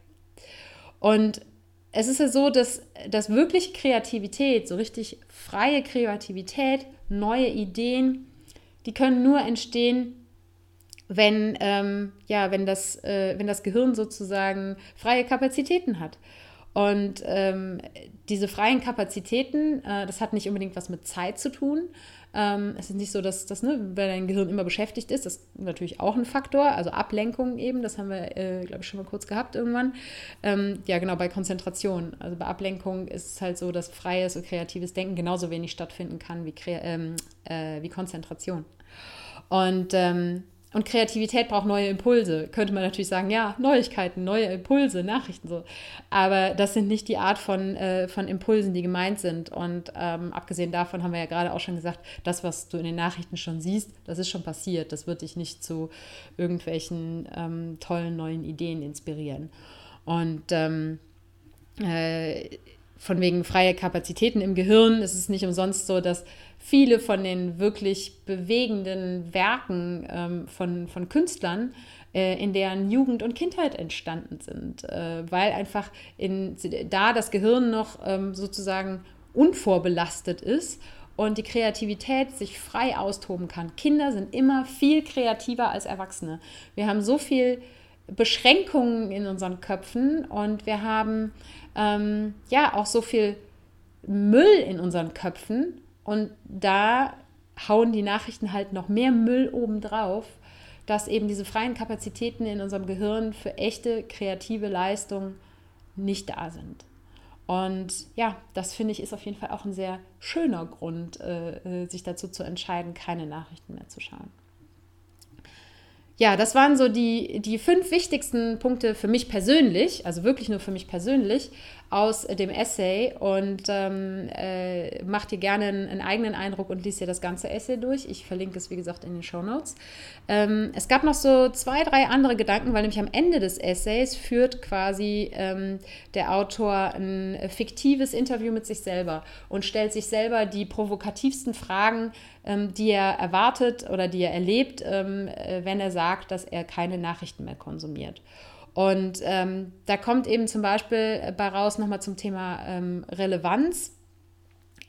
Und es ist ja so, dass, dass wirklich Kreativität, so richtig freie Kreativität, neue Ideen, die können nur entstehen, wenn, ähm, ja, wenn, das, äh, wenn das Gehirn sozusagen freie Kapazitäten hat. Und ähm, diese freien Kapazitäten, äh, das hat nicht unbedingt was mit Zeit zu tun, ähm, es ist nicht so, dass das, ne, weil dein Gehirn immer beschäftigt ist, das ist natürlich auch ein Faktor, also Ablenkung eben, das haben wir, äh, glaube ich, schon mal kurz gehabt irgendwann. Ähm, ja, genau, bei Konzentration. Also bei Ablenkung ist es halt so, dass freies und kreatives Denken genauso wenig stattfinden kann wie, ähm, äh, wie Konzentration. Und ähm, und Kreativität braucht neue Impulse. Könnte man natürlich sagen, ja, Neuigkeiten, neue Impulse, Nachrichten so. Aber das sind nicht die Art von, äh, von Impulsen, die gemeint sind. Und ähm, abgesehen davon haben wir ja gerade auch schon gesagt, das, was du in den Nachrichten schon siehst, das ist schon passiert. Das wird dich nicht zu irgendwelchen ähm, tollen neuen Ideen inspirieren. Und ähm, äh, von wegen freie Kapazitäten im Gehirn ist es nicht umsonst so, dass viele von den wirklich bewegenden Werken ähm, von, von Künstlern äh, in deren Jugend und Kindheit entstanden sind, äh, weil einfach in, da das Gehirn noch ähm, sozusagen unvorbelastet ist und die Kreativität sich frei austoben kann. Kinder sind immer viel kreativer als Erwachsene. Wir haben so viel Beschränkungen in unseren Köpfen und wir haben ähm, ja auch so viel Müll in unseren Köpfen und da hauen die Nachrichten halt noch mehr Müll obendrauf, dass eben diese freien Kapazitäten in unserem Gehirn für echte kreative Leistung nicht da sind. Und ja, das finde ich ist auf jeden Fall auch ein sehr schöner Grund, äh, äh sich dazu zu entscheiden, keine Nachrichten mehr zu schauen ja, das waren so die, die fünf wichtigsten Punkte für mich persönlich, also wirklich nur für mich persönlich, aus dem Essay und ähm, äh, mach dir gerne einen, einen, eigenen Eindruck und liest dir das ganze Essay durch. Ich verlinke es, wie gesagt, in den Show Notes. Ähm, es gab noch so zwei, drei andere Gedanken, weil nämlich am Ende des Essays führt quasi ähm, der Autor ein fiktives Interview mit sich selber und stellt sich selber die provokativsten Fragen, ähm, die er erwartet oder die er erlebt, ähm, äh, wenn er sagt, dass er keine Nachrichten mehr konsumiert. Und ähm, da kommt eben zum Beispiel bei raus nochmal zum Thema ähm, Relevanz.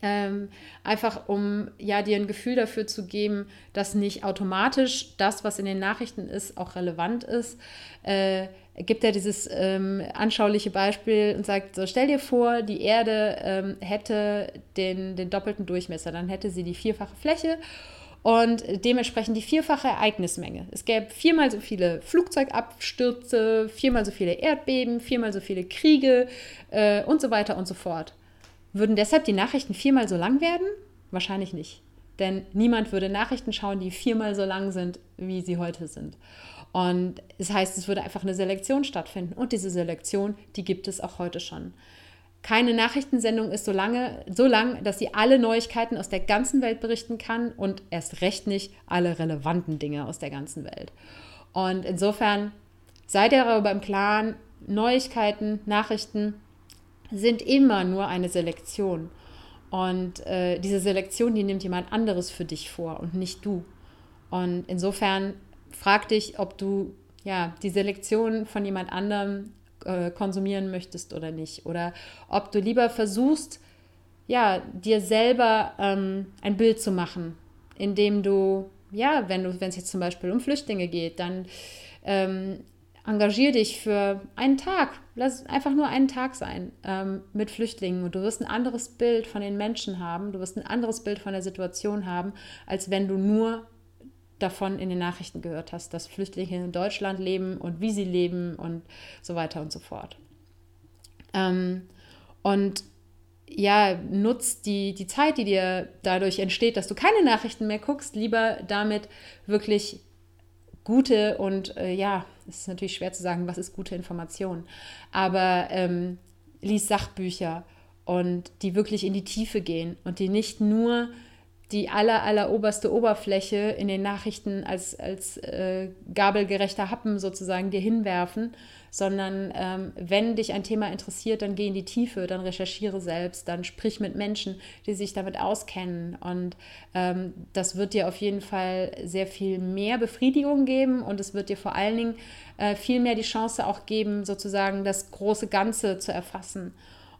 Ähm, einfach um ja dir ein Gefühl dafür zu geben, dass nicht automatisch das, was in den Nachrichten ist, auch relevant ist. Äh, gibt er dieses ähm, anschauliche Beispiel und sagt: So, stell dir vor, die Erde ähm, hätte den, den doppelten Durchmesser, dann hätte sie die vierfache Fläche und dementsprechend die vierfache Ereignismenge. Es gäbe viermal so viele Flugzeugabstürze, viermal so viele Erdbeben, viermal so viele Kriege äh, und so weiter und so fort. Würden deshalb die Nachrichten viermal so lang werden? Wahrscheinlich nicht. Denn niemand würde Nachrichten schauen, die viermal so lang sind, wie sie heute sind. Und das heißt, es würde einfach eine Selektion stattfinden. Und diese Selektion, die gibt es auch heute schon. Keine Nachrichtensendung ist so lange, so lang, dass sie alle Neuigkeiten aus der ganzen Welt berichten kann und erst recht nicht alle relevanten Dinge aus der ganzen Welt. Und insofern seid ihr darüber im Klaren, Neuigkeiten, Nachrichten sind immer nur eine Selektion. Und äh, diese Selektion, die nimmt jemand anderes für dich vor und nicht du. Und insofern frag dich, ob du ja die Selektion von jemand anderem äh, konsumieren möchtest oder nicht. Oder ob du lieber versuchst, ja, dir selber ähm, ein Bild zu machen, indem du, ja, wenn du, wenn es jetzt zum Beispiel um Flüchtlinge geht, dann ähm, engagier dich für einen Tag. Lass einfach nur einen Tag sein ähm, mit Flüchtlingen und du wirst ein anderes Bild von den Menschen haben, du wirst ein anderes Bild von der Situation haben, als wenn du nur davon in den Nachrichten gehört hast, dass Flüchtlinge in Deutschland leben und wie sie leben und so weiter und so fort. Ähm, und ja, nutzt die, die Zeit, die dir dadurch entsteht, dass du keine Nachrichten mehr guckst, lieber damit wirklich gute und äh, ja, es ist natürlich schwer zu sagen, was ist gute Information, aber ähm, lies Sachbücher und die wirklich in die Tiefe gehen und die nicht nur die aller, aller oberste Oberfläche in den Nachrichten als, als äh, gabelgerechter Happen sozusagen dir hinwerfen, sondern ähm, wenn dich ein Thema interessiert, dann geh in die Tiefe, dann recherchiere selbst, dann sprich mit Menschen, die sich damit auskennen. Und ähm, das wird dir auf jeden Fall sehr viel mehr Befriedigung geben und es wird dir vor allen Dingen äh, viel mehr die Chance auch geben, sozusagen das große Ganze zu erfassen.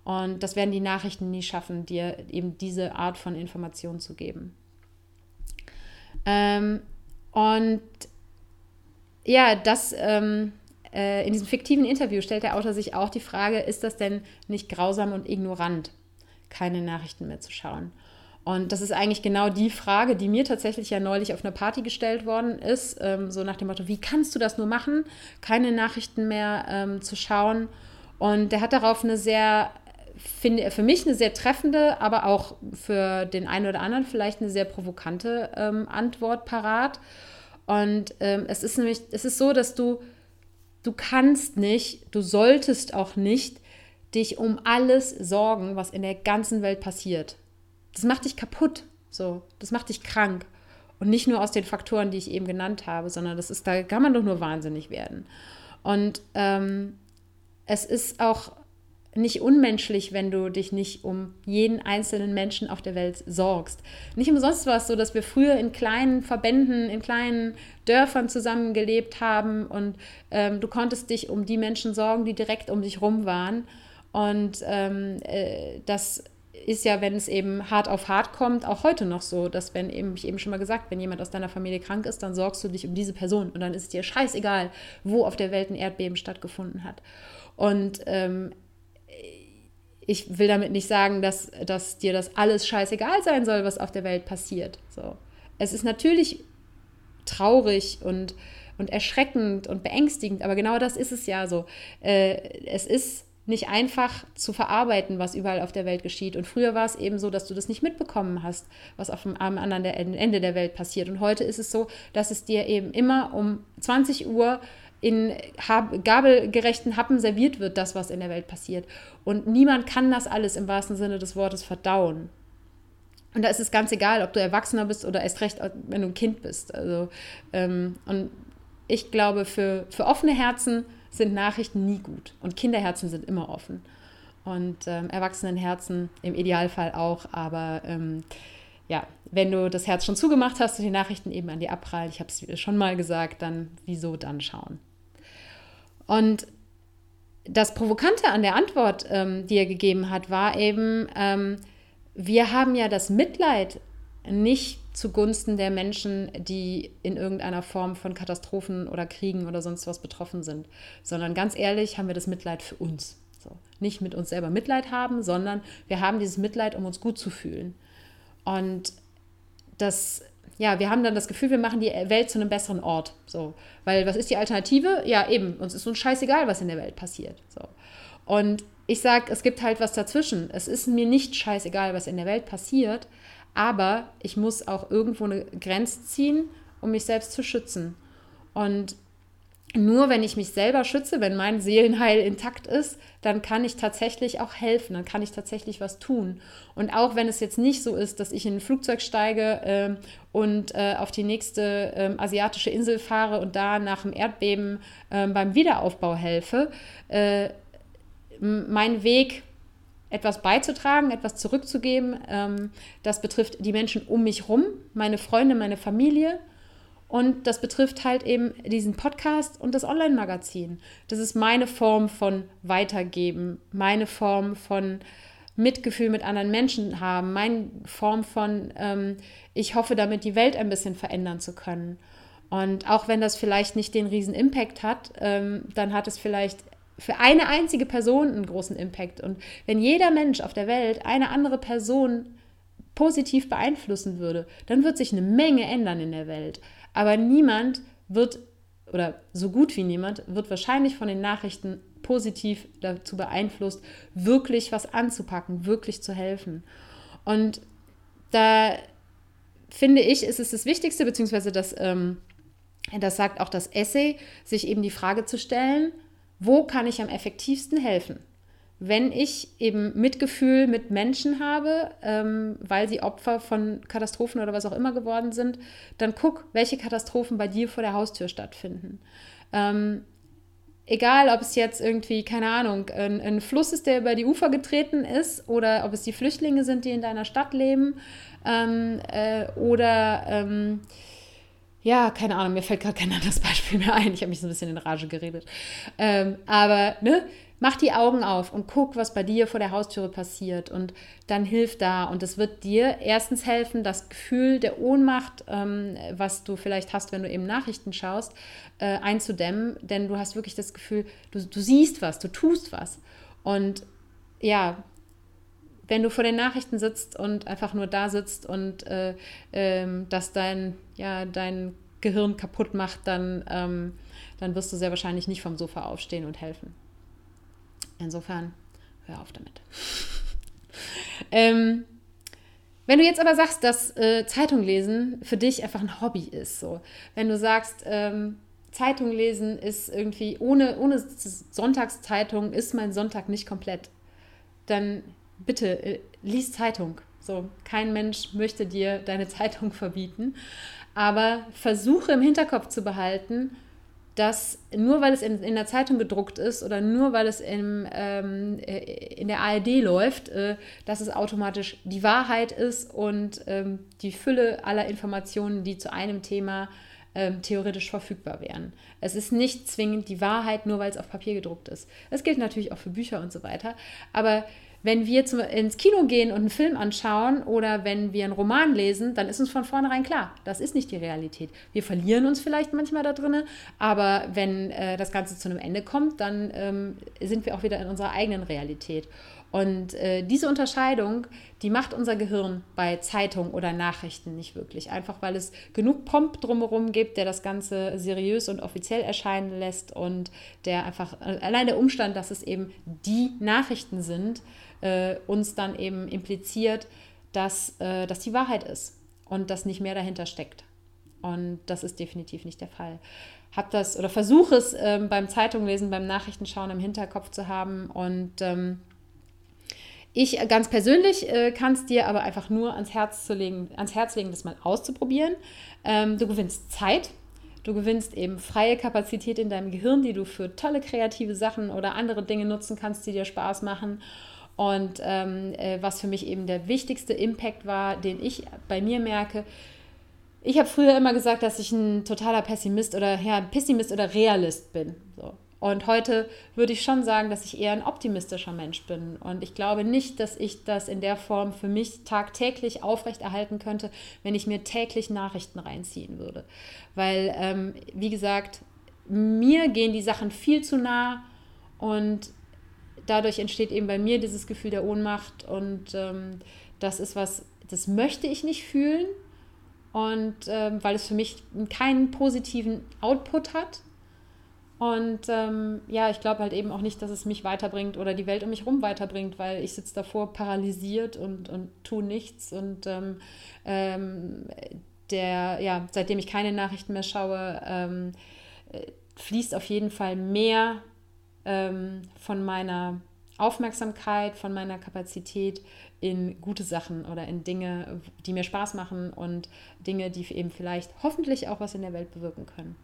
Und das werden die Nachrichten nie schaffen, dir eben diese Art von Information zu geben. Ähm, und ja, das ähm, äh, in diesem fiktiven Interview stellt der Autor sich auch die Frage, ist das denn nicht grausam und ignorant, keine Nachrichten mehr zu schauen? Und das ist eigentlich genau die Frage, die mir tatsächlich ja neulich auf einer Party gestellt worden ist, ähm, so nach dem Motto, wie kannst du das nur machen, keine Nachrichten mehr ähm, zu schauen? Und der hat darauf eine sehr finde für mich eine sehr treffende, aber auch für den einen oder anderen vielleicht eine sehr provokante ähm, Antwort parat. Und ähm, es ist nämlich, es ist so, dass du, du kannst nicht, du solltest auch nicht dich um alles sorgen, was in der ganzen Welt passiert. Das macht dich kaputt, so, das macht dich krank. Und nicht nur aus den Faktoren, die ich eben genannt habe, sondern das ist, da kann man doch nur wahnsinnig werden. Und ähm, es ist auch nicht unmenschlich, wenn du dich nicht um jeden einzelnen Menschen auf der Welt sorgst. Nicht umsonst war es so, dass wir früher in kleinen Verbänden, in kleinen Dörfern zusammengelebt haben und ähm, du konntest dich um die Menschen sorgen, die direkt um dich rum waren. Und ähm, äh, das ist ja, wenn es eben hart auf hart kommt, auch heute noch so, dass wenn eben, ich eben schon mal gesagt, wenn jemand aus deiner Familie krank ist, dann sorgst du dich um diese Person und dann ist es dir scheißegal, wo auf der Welt ein Erdbeben stattgefunden hat. Und ähm, ich will damit nicht sagen, dass, dass dir das alles scheißegal sein soll, was auf der Welt passiert. So. Es ist natürlich traurig und, und erschreckend und beängstigend, aber genau das ist es ja so. Äh, es ist nicht einfach zu verarbeiten, was überall auf der Welt geschieht. Und früher war es eben so, dass du das nicht mitbekommen hast, was auf dem am anderen Ende der Welt passiert. Und heute ist es so, dass es dir eben immer um 20 Uhr in gabelgerechten Happen serviert wird, das, was in der Welt passiert. Und niemand kann das alles im wahrsten Sinne des Wortes verdauen. Und da ist es ganz egal, ob du Erwachsener bist oder erst recht, wenn du ein Kind bist. Also, ähm, und ich glaube, für, für offene Herzen sind Nachrichten nie gut. Und Kinderherzen sind immer offen. Und ähm, Erwachsenenherzen im Idealfall auch. Aber ähm, ja, wenn du das Herz schon zugemacht hast und die Nachrichten eben an dir abprallen, ich habe es schon mal gesagt, dann wieso dann schauen? Und das Provokante an der Antwort, ähm, die er gegeben hat, war eben, ähm, wir haben ja das Mitleid nicht zugunsten der Menschen, die in irgendeiner Form von Katastrophen oder Kriegen oder sonst was betroffen sind, sondern ganz ehrlich haben wir das Mitleid für uns. So. Nicht mit uns selber Mitleid haben, sondern wir haben dieses Mitleid, um uns gut zu fühlen. Und das ja, wir haben dann das Gefühl, wir machen die Welt zu einem besseren Ort. So. Weil was ist die Alternative? Ja, eben, uns ist uns scheißegal, was in der Welt passiert. So. Und ich sage, es gibt halt was dazwischen. Es ist mir nicht scheißegal, was in der Welt passiert, aber ich muss auch irgendwo eine Grenze ziehen, um mich selbst zu schützen. Und nur wenn ich mich selber schütze, wenn mein Seelenheil intakt ist, dann kann ich tatsächlich auch helfen, dann kann ich tatsächlich was tun. Und auch wenn es jetzt nicht so ist, dass ich in ein Flugzeug steige äh, und äh, auf die nächste äh, asiatische Insel fahre und da nach dem Erdbeben ähm, beim Wiederaufbau helfe, äh, mein Weg etwas beizutragen, etwas zurückzugeben, ähm, das betrifft die Menschen um mich herum, meine Freunde, meine Familie und das betrifft halt eben diesen Podcast und das Online-Magazin. Das ist meine Form von Weitergeben, meine Form von Mitgefühl mit anderen Menschen haben, meine Form von, ähm, ich hoffe damit die Welt ein bisschen verändern zu können. Und auch wenn das vielleicht nicht den riesen Impact hat, ähm, dann hat es vielleicht für eine einzige Person einen großen Impact. Und wenn jeder Mensch auf der Welt eine andere Person positiv beeinflussen würde, dann wird sich eine Menge ändern in der Welt. Aber niemand wird, oder so gut wie niemand, wird wahrscheinlich von den Nachrichten positiv dazu beeinflusst, wirklich was anzupacken, wirklich zu helfen. Und da finde ich, ist es das Wichtigste, beziehungsweise das, ähm, das sagt auch das Essay, sich eben die Frage zu stellen, wo kann ich am effektivsten helfen? Wenn ich eben Mitgefühl mit Menschen habe, ähm, weil sie Opfer von Katastrophen oder was auch immer geworden sind, dann guck, welche Katastrophen bei dir vor der Haustür stattfinden. Ähm, egal, ob es jetzt irgendwie, keine Ahnung, ein, ein, Fluss ist, der über die Ufer getreten ist, oder ob es die Flüchtlinge sind, die in deiner Stadt leben, ähm, äh, oder ähm, ja, keine Ahnung, mir fällt gerade kein anderes Beispiel mehr ein. Ich habe mich so ein bisschen in Rage geredet. Ähm, aber, ne? Mach die Augen auf und guck, was bei dir vor der Haustüre passiert. Und dann hilf da. Und es wird dir erstens helfen, das Gefühl der Ohnmacht, ähm, was du vielleicht hast, wenn du eben Nachrichten schaust, äh, einzudämmen. Denn du hast wirklich das Gefühl, du, du siehst was, du tust was. Und ja, wenn du vor den Nachrichten sitzt und einfach nur da sitzt und äh, ähm, das dein, ja, dein Gehirn kaputt macht, dann, ähm, dann wirst du sehr wahrscheinlich nicht vom Sofa aufstehen und helfen. Insofern, hör auf damit. ähm, wenn du jetzt aber sagst, dass äh, Zeitung lesen für dich einfach ein Hobby ist, so, wenn du sagst, ähm, Zeitung lesen ist irgendwie, ohne, ohne Sonntagszeitung ist mein Sonntag nicht komplett, dann bitte äh, lies Zeitung. So, kein Mensch möchte dir deine Zeitung verbieten, aber versuche im Hinterkopf zu behalten, dass nur weil es in, in der Zeitung gedruckt ist oder nur weil es im, ähm, äh, in der ARD läuft, äh, dass es automatisch die Wahrheit ist und ähm, die Fülle aller Informationen, die zu einem Thema ähm, theoretisch verfügbar wären. Es ist nicht zwingend die Wahrheit, nur weil es auf Papier gedruckt ist. Das gilt natürlich auch für Bücher und so weiter. Aber wenn wir zum, ins Kino gehen und einen Film anschauen oder wenn wir einen Roman lesen, dann ist uns von vornherein klar, das ist nicht die Realität. Wir verlieren uns vielleicht manchmal da drin, aber wenn äh, das Ganze zu einem Ende kommt, dann ähm, sind wir auch wieder in unserer eigenen Realität. Und äh, diese Unterscheidung, die macht unser Gehirn bei Zeitungen oder Nachrichten nicht wirklich. Einfach weil es genug Pomp drumherum gibt, der das Ganze seriös und offiziell erscheinen lässt und der einfach, äh, allein der Umstand, dass es eben die Nachrichten sind, äh, uns dann eben impliziert, dass äh, das die Wahrheit ist und dass nicht mehr dahinter steckt. Und das ist definitiv nicht der Fall. Hab das oder versuche es ähm, beim Zeitunglesen, beim Nachrichtenschauen im Hinterkopf zu haben. Und ähm, ich ganz persönlich äh, kann es dir aber einfach nur ans Herz, zu legen, ans Herz legen, das mal auszuprobieren. Ähm, du gewinnst Zeit, Du gewinnst eben freie Kapazität in deinem Gehirn, die du für tolle kreative Sachen oder andere Dinge nutzen kannst, die dir Spaß machen. Und ähm, äh, was für mich eben der wichtigste Impact war, den ich bei mir merke, ich habe früher immer gesagt, dass ich ein totaler Pessimist oder ja, Pessimist oder Realist bin. So. Und heute würde ich schon sagen, dass ich eher ein optimistischer Mensch bin. Und ich glaube nicht, dass ich das in der Form für mich tagtäglich aufrechterhalten könnte, wenn ich mir täglich Nachrichten reinziehen würde. Weil, ähm, wie gesagt, mir gehen die Sachen viel zu nah und dadurch entsteht eben bei mir dieses Gefühl der Ohnmacht und ähm, das ist was, das möchte ich nicht fühlen und ähm, weil es für mich keinen positiven Output hat. Und ähm, ja, ich glaube halt eben auch nicht, dass es mich weiterbringt oder die Welt um mich herum weiterbringt, weil ich sitze davor paralysiert und, und tue nichts. Und ähm, ähm, der, ja, seitdem ich keine Nachrichten mehr schaue, ähm, äh, fließt auf jeden Fall mehr ähm, von meiner Aufmerksamkeit, von meiner Kapazität in gute Sachen oder in Dinge, die mir Spaß machen und Dinge, die eben vielleicht hoffentlich auch was in der Welt bewirken können.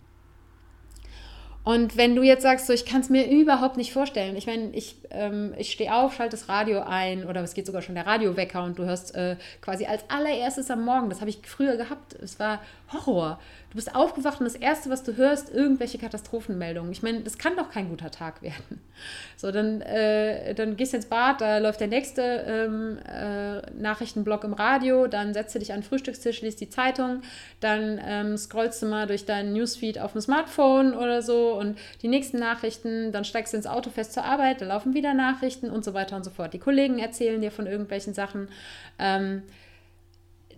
Und wenn du jetzt sagst, so, ich kann es mir überhaupt nicht vorstellen, ich meine, ich, ähm, ich stehe auf, schalte das Radio ein oder es geht sogar schon der Radiowecker und du hörst äh, quasi als allererstes am Morgen, das habe ich früher gehabt, es war Horror. Du bist aufgewacht und das Erste, was du hörst, irgendwelche Katastrophenmeldungen. Ich meine, das kann doch kein guter Tag werden. So, dann, äh, dann gehst du ins Bad, da läuft der nächste ähm, äh, Nachrichtenblock im Radio, dann setzt du dich an den Frühstückstisch, liest die Zeitung, dann ähm, scrollst du mal durch deinen Newsfeed auf dem Smartphone oder so und die nächsten Nachrichten, dann steigst du ins Auto fest zur Arbeit, da laufen wieder Nachrichten und so weiter und so fort. Die Kollegen erzählen dir von irgendwelchen Sachen. Ähm,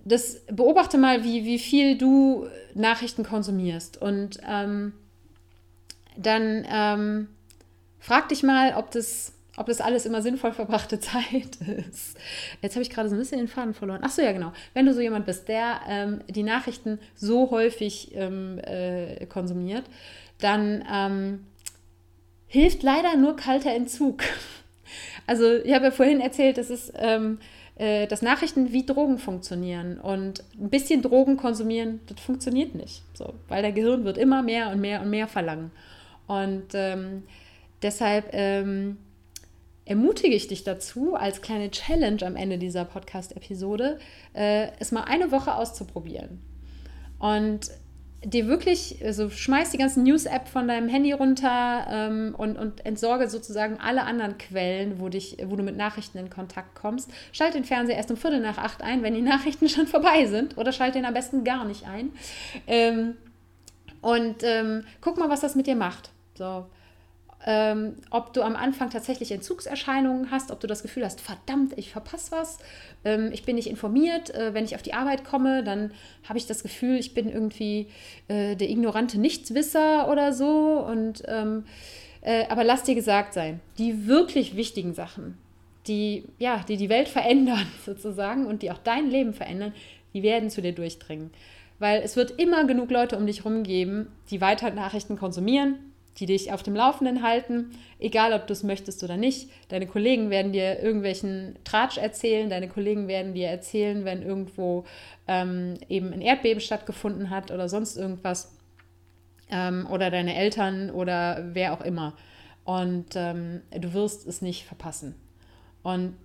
das beobachte mal, wie, wie viel du Nachrichten konsumierst. Und ähm, dann ähm, frag dich mal, ob das, ob das alles immer sinnvoll verbrachte Zeit ist. Jetzt habe ich gerade so ein bisschen den Faden verloren. Ach so, ja, genau. Wenn du so jemand bist, der ähm, die Nachrichten so häufig ähm, äh, konsumiert, dann ähm, hilft leider nur kalter Entzug. Also ich habe ja vorhin erzählt, es ähm, äh, dass Nachrichten wie Drogen funktionieren und ein bisschen Drogen konsumieren, das funktioniert nicht, so, weil der Gehirn wird immer mehr und mehr und mehr verlangen. Und ähm, deshalb ähm, ermutige ich dich dazu, als kleine Challenge am Ende dieser Podcast-Episode, äh, es mal eine Woche auszuprobieren. Und dir wirklich, also schmeiß die ganzen News-App von deinem Handy runter ähm, und, und entsorge sozusagen alle anderen Quellen, wo, dich, wo du mit Nachrichten in Kontakt kommst. Schalt den Fernseher erst um Viertel nach acht ein, wenn die Nachrichten schon vorbei sind. Oder schalt den am besten gar nicht ein. Ähm, und ähm, guck mal, was das mit dir macht. So ähm, ob du am Anfang tatsächlich Entzugserscheinungen hast, ob du das Gefühl hast, verdammt, ich verpasse was, ähm, ich bin nicht informiert, äh, wenn ich auf die Arbeit komme, dann habe ich das Gefühl, ich bin irgendwie äh, der ignorante Nichtswisser oder so. Und ähm, äh, aber lass dir gesagt sein, die wirklich wichtigen Sachen, die ja, die die Welt verändern sozusagen und die auch dein Leben verändern, die werden zu dir durchdringen. Weil es wird immer genug Leute um dich herum geben, die weiter Nachrichten konsumieren, die dich auf dem Laufenden halten, egal ob du es möchtest oder nicht. Deine Kollegen werden dir irgendwelchen Tratsch erzählen, deine Kollegen werden dir erzählen, wenn irgendwo ähm, eben ein Erdbeben stattgefunden hat oder sonst irgendwas. Ähm, oder deine Eltern oder wer auch immer. Und ähm, du wirst es nicht verpassen. Und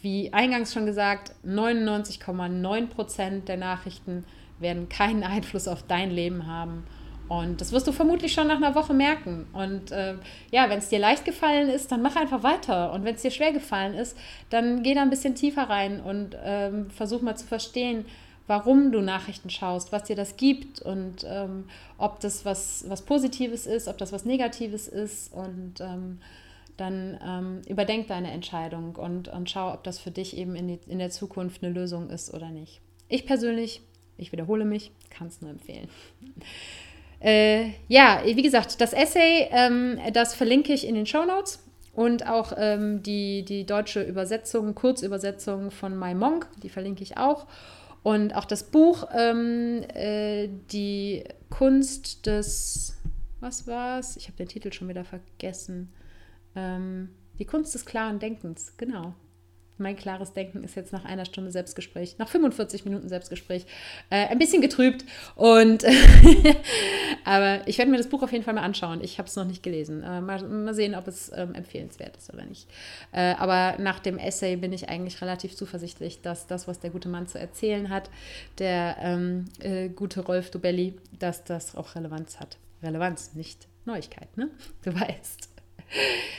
wie eingangs schon gesagt, 99,9 Prozent der Nachrichten werden keinen Einfluss auf dein Leben haben und das wirst du vermutlich schon nach einer Woche merken. Und äh, ja, wenn es dir leicht gefallen ist, dann mach einfach weiter. Und wenn es dir schwer gefallen ist, dann geh da ein bisschen tiefer rein und ähm, versuch mal zu verstehen, warum du Nachrichten schaust, was dir das gibt und ähm, ob das was, was Positives ist, ob das was Negatives ist. Und ähm, dann ähm, überdenk deine Entscheidung und, und schau, ob das für dich eben in, die, in der Zukunft eine Lösung ist oder nicht. Ich persönlich, ich wiederhole mich, kann es nur empfehlen. Äh, ja, wie gesagt, das Essay, ähm, das verlinke ich in den Show Notes und auch ähm, die, die deutsche Übersetzung, Kurzübersetzung von My Monk, die verlinke ich auch. Und auch das Buch, ähm, äh, die Kunst des, was war es? Ich habe den Titel schon wieder vergessen. Ähm, die Kunst des klaren Denkens, genau mein klares Denken ist jetzt nach einer Stunde Selbstgespräch, nach 45 Minuten Selbstgespräch, äh, ein bisschen getrübt. Und aber ich werde mir das Buch auf jeden Fall mal anschauen. Ich habe es noch nicht gelesen. Äh, mal, mal, sehen, ob es ähm, empfehlenswert ist oder nicht. Äh, aber nach dem Essay bin ich eigentlich relativ zuversichtlich, dass das, was der gute Mann zu erzählen hat, der ähm, äh, gute Rolf Dobelli, dass das auch Relevanz hat. Relevanz, nicht Neuigkeit, ne? Du weißt.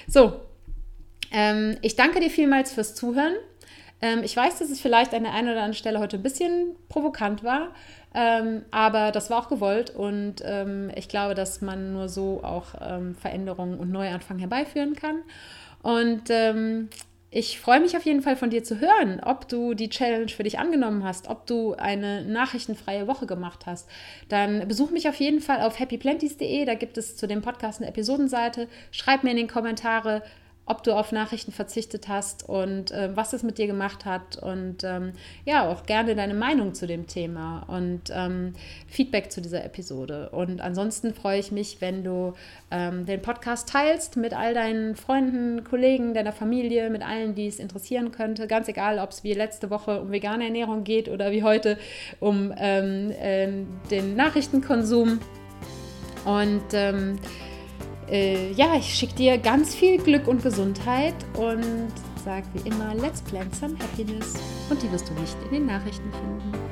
So, ähm, ich danke dir vielmals fürs Zuhören. Ähm, ich weiß, dass es vielleicht an der einen oder anderen Stelle heute ein bisschen provokant war, ähm, aber das war auch gewollt und ähm, ich glaube, dass man nur so auch ähm, Veränderungen und Neuanfang herbeiführen kann. Und ähm, ich freue mich auf jeden Fall von dir zu hören, ob du die Challenge für dich angenommen hast, ob du eine nachrichtenfreie Woche gemacht hast. Dann besuch mich auf jeden Fall auf happyplenties.de, da gibt es zu dem Podcast eine Episodenseite. Schreib mir in den Kommentare, ob du auf Nachrichten verzichtet hast und äh, was es mit dir gemacht hat und ähm, ja, auch gerne deine Meinung zu dem Thema und ähm, Feedback zu dieser Episode. Und ansonsten freue ich mich, wenn du ähm, den Podcast teilst mit all deinen Freunden, Kollegen, deiner Familie, mit allen, die es interessieren könnte. Ganz egal, ob es wie letzte Woche um vegane Ernährung geht oder wie heute um ähm, äh, den Nachrichtenkonsum. Und ähm, äh, ja, ich schicke dir ganz viel Glück und Gesundheit und sage wie immer, let's plant some happiness. Und die wirst du nicht in den Nachrichten finden.